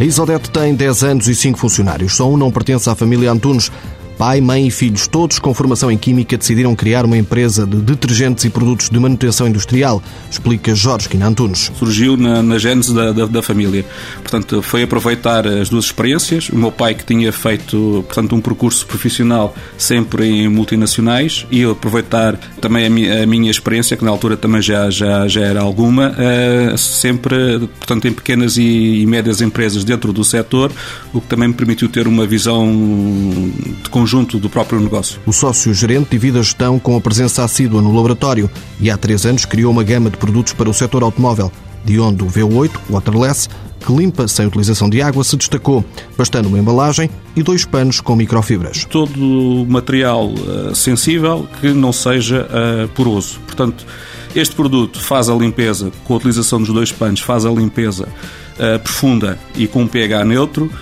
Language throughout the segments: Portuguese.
A Isodete tem 10 anos e 5 funcionários. Só um não pertence à família Antunes. Pai, mãe e filhos, todos com formação em Química, decidiram criar uma empresa de detergentes e produtos de manutenção industrial, explica Jorge Quina Antunes. Surgiu na, na gênese da, da, da, família. Portanto, foi aproveitar as duas experiências. O meu pai, que tinha feito portanto, um percurso profissional sempre em multinacionais, e aproveitar também a minha, a minha experiência, que na altura também já, já, já era alguma, uh, sempre portanto, em pequenas e, e médias empresas dentro do setor, o que também me permitiu ter uma visão de conjunto conjunto do próprio negócio. O sócio-gerente divide a gestão com a presença assídua no laboratório e há três anos criou uma gama de produtos para o setor automóvel, de onde o V8 Waterless, que limpa sem utilização de água, se destacou, bastando uma embalagem e dois panos com microfibras. Todo material uh, sensível que não seja uh, poroso. Portanto, este produto faz a limpeza, com a utilização dos dois panos, faz a limpeza uh, profunda e com um pH neutro,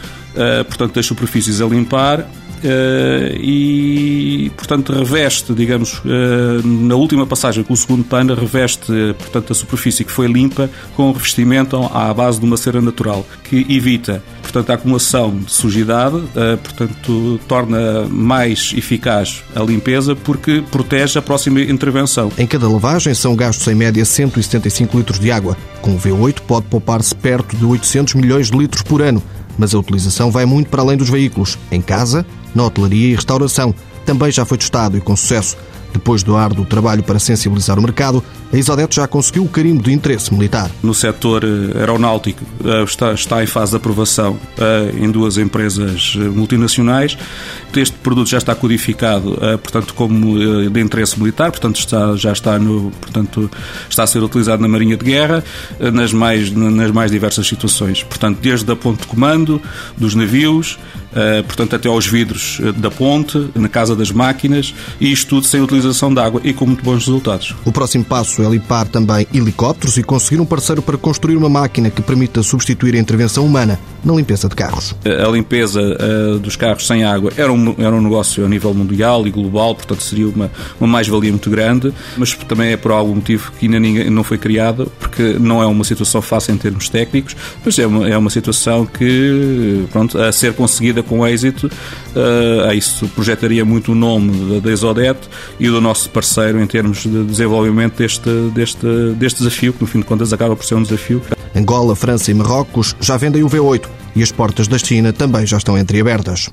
portanto, das superfícies a limpar e, portanto, reveste, digamos, uh, na última passagem com o segundo pano, reveste, portanto, a superfície que foi limpa com revestimento à base de uma cera natural, que evita, portanto, a acumulação de sujidade, portanto, torna mais eficaz a limpeza porque protege a próxima intervenção. Em cada lavagem são gastos em média 175 litros de água. Com o V8 pode poupar-se perto de 800 milhões de litros por ano mas a utilização vai muito para além dos veículos. Em casa, na hotelaria e restauração, também já foi testado e com sucesso. Depois do árduo trabalho para sensibilizar o mercado, a Isodete já conseguiu o carimbo de interesse militar. No setor eh, aeronáutico eh, está, está em fase de aprovação eh, em duas empresas multinacionais. Este produto já está codificado, portanto, como de interesse militar, portanto, está, já está, no, portanto, está a ser utilizado na Marinha de Guerra nas mais, nas mais diversas situações. Portanto, desde a ponte de comando, dos navios, portanto, até aos vidros da ponte, na casa das máquinas, e isto tudo sem utilização de água e com muito bons resultados. O próximo passo é limpar também helicópteros e conseguir um parceiro para construir uma máquina que permita substituir a intervenção humana na limpeza de carros. A limpeza dos carros sem água era um, era um negócio a nível mundial e global, portanto seria uma, uma mais-valia muito grande, mas também é por algum motivo que ainda ninguém, não foi criado, porque não é uma situação fácil em termos técnicos, mas é uma, é uma situação que, pronto, a ser conseguida com êxito, uh, isso projetaria muito o nome da Exodete e do nosso parceiro em termos de desenvolvimento deste, deste, deste desafio, que no fim de contas acaba por ser um desafio. Angola, França e Marrocos já vendem o V8 e as portas da China também já estão entreabertas.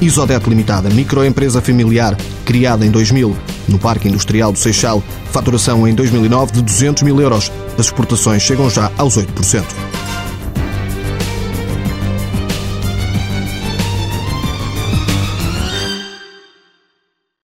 Isodete Limitada, microempresa familiar, criada em 2000 no Parque Industrial do Seixal, faturação em 2009 de 200 mil euros. As exportações chegam já aos 8%.